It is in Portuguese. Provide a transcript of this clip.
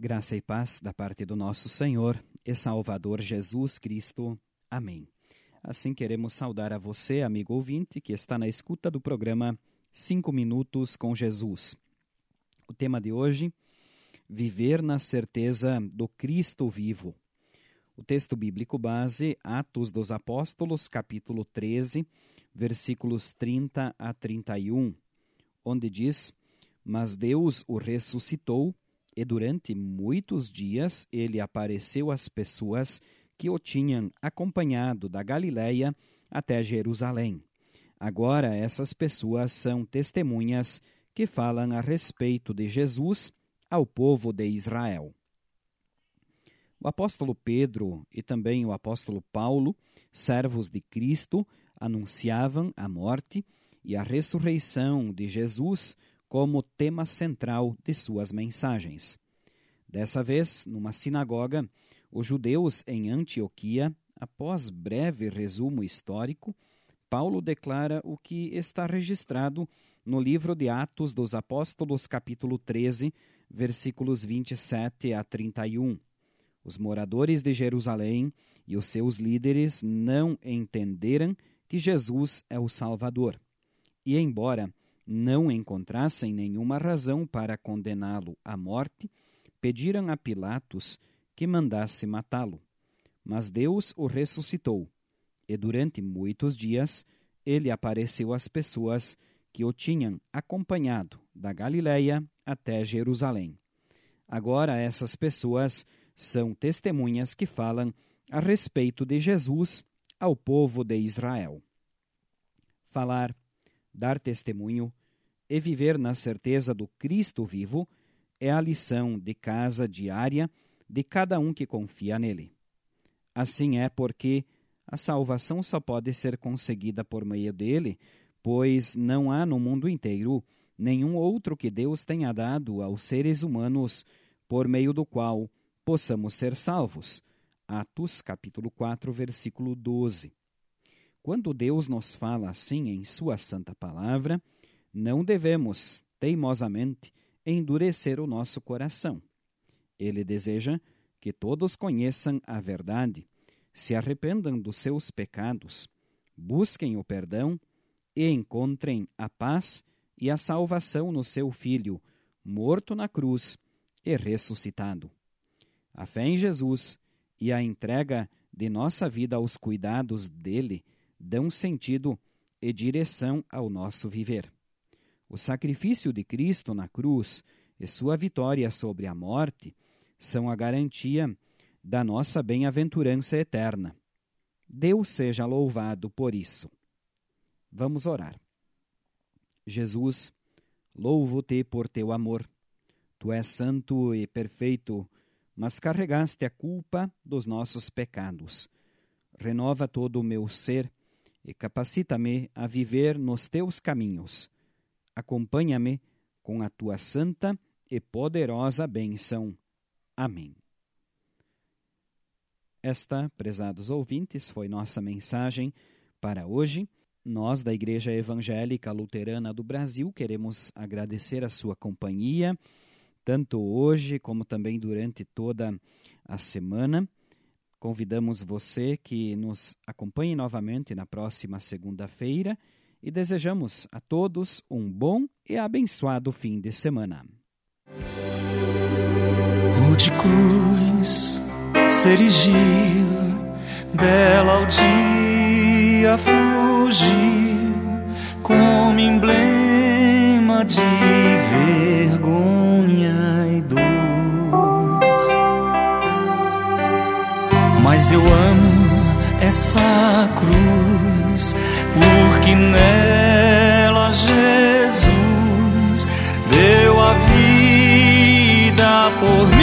Graça e paz da parte do nosso Senhor e Salvador Jesus Cristo. Amém. Assim queremos saudar a você, amigo ouvinte, que está na escuta do programa Cinco Minutos com Jesus. O tema de hoje: Viver na certeza do Cristo vivo. O texto bíblico base, Atos dos Apóstolos, capítulo 13, versículos 30 a 31, onde diz: Mas Deus o ressuscitou e durante muitos dias ele apareceu às pessoas que o tinham acompanhado da Galiléia até Jerusalém. Agora essas pessoas são testemunhas que falam a respeito de Jesus ao povo de Israel. O apóstolo Pedro e também o apóstolo Paulo, servos de Cristo, anunciavam a morte e a ressurreição de Jesus como tema central de suas mensagens. Dessa vez, numa sinagoga, os judeus em Antioquia, após breve resumo histórico, Paulo declara o que está registrado no livro de Atos dos Apóstolos, capítulo 13, versículos 27 a 31. Os moradores de Jerusalém e os seus líderes não entenderam que Jesus é o Salvador. E, embora não encontrassem nenhuma razão para condená-lo à morte, pediram a Pilatos que mandasse matá-lo. Mas Deus o ressuscitou, e durante muitos dias ele apareceu às pessoas que o tinham acompanhado da Galiléia até Jerusalém. Agora essas pessoas são testemunhas que falam a respeito de Jesus ao povo de Israel. Falar, dar testemunho, e viver na certeza do Cristo vivo é a lição de casa diária de cada um que confia nele. Assim é porque a salvação só pode ser conseguida por meio dele, pois não há no mundo inteiro nenhum outro que Deus tenha dado aos seres humanos por meio do qual possamos ser salvos. Atos capítulo 4, versículo 12. Quando Deus nos fala assim em sua santa palavra, não devemos, teimosamente, endurecer o nosso coração. Ele deseja que todos conheçam a verdade, se arrependam dos seus pecados, busquem o perdão e encontrem a paz e a salvação no seu Filho, morto na cruz e ressuscitado. A fé em Jesus e a entrega de nossa vida aos cuidados dele dão sentido e direção ao nosso viver. O sacrifício de Cristo na cruz e sua vitória sobre a morte são a garantia da nossa bem-aventurança eterna. Deus seja louvado por isso. Vamos orar. Jesus, louvo-te por teu amor. Tu és santo e perfeito, mas carregaste a culpa dos nossos pecados. Renova todo o meu ser e capacita-me a viver nos teus caminhos acompanha-me com a tua santa e poderosa bênção. Amém. Esta, prezados ouvintes, foi nossa mensagem para hoje. Nós, da Igreja Evangélica Luterana do Brasil, queremos agradecer a sua companhia, tanto hoje como também durante toda a semana. Convidamos você que nos acompanhe novamente na próxima segunda-feira e desejamos a todos um bom e abençoado fim de semana. Rude cruz se erigiu, dela ao dia fugiu, como emblema de vergonha Mas eu amo essa cruz, porque nela Jesus deu a vida por mim.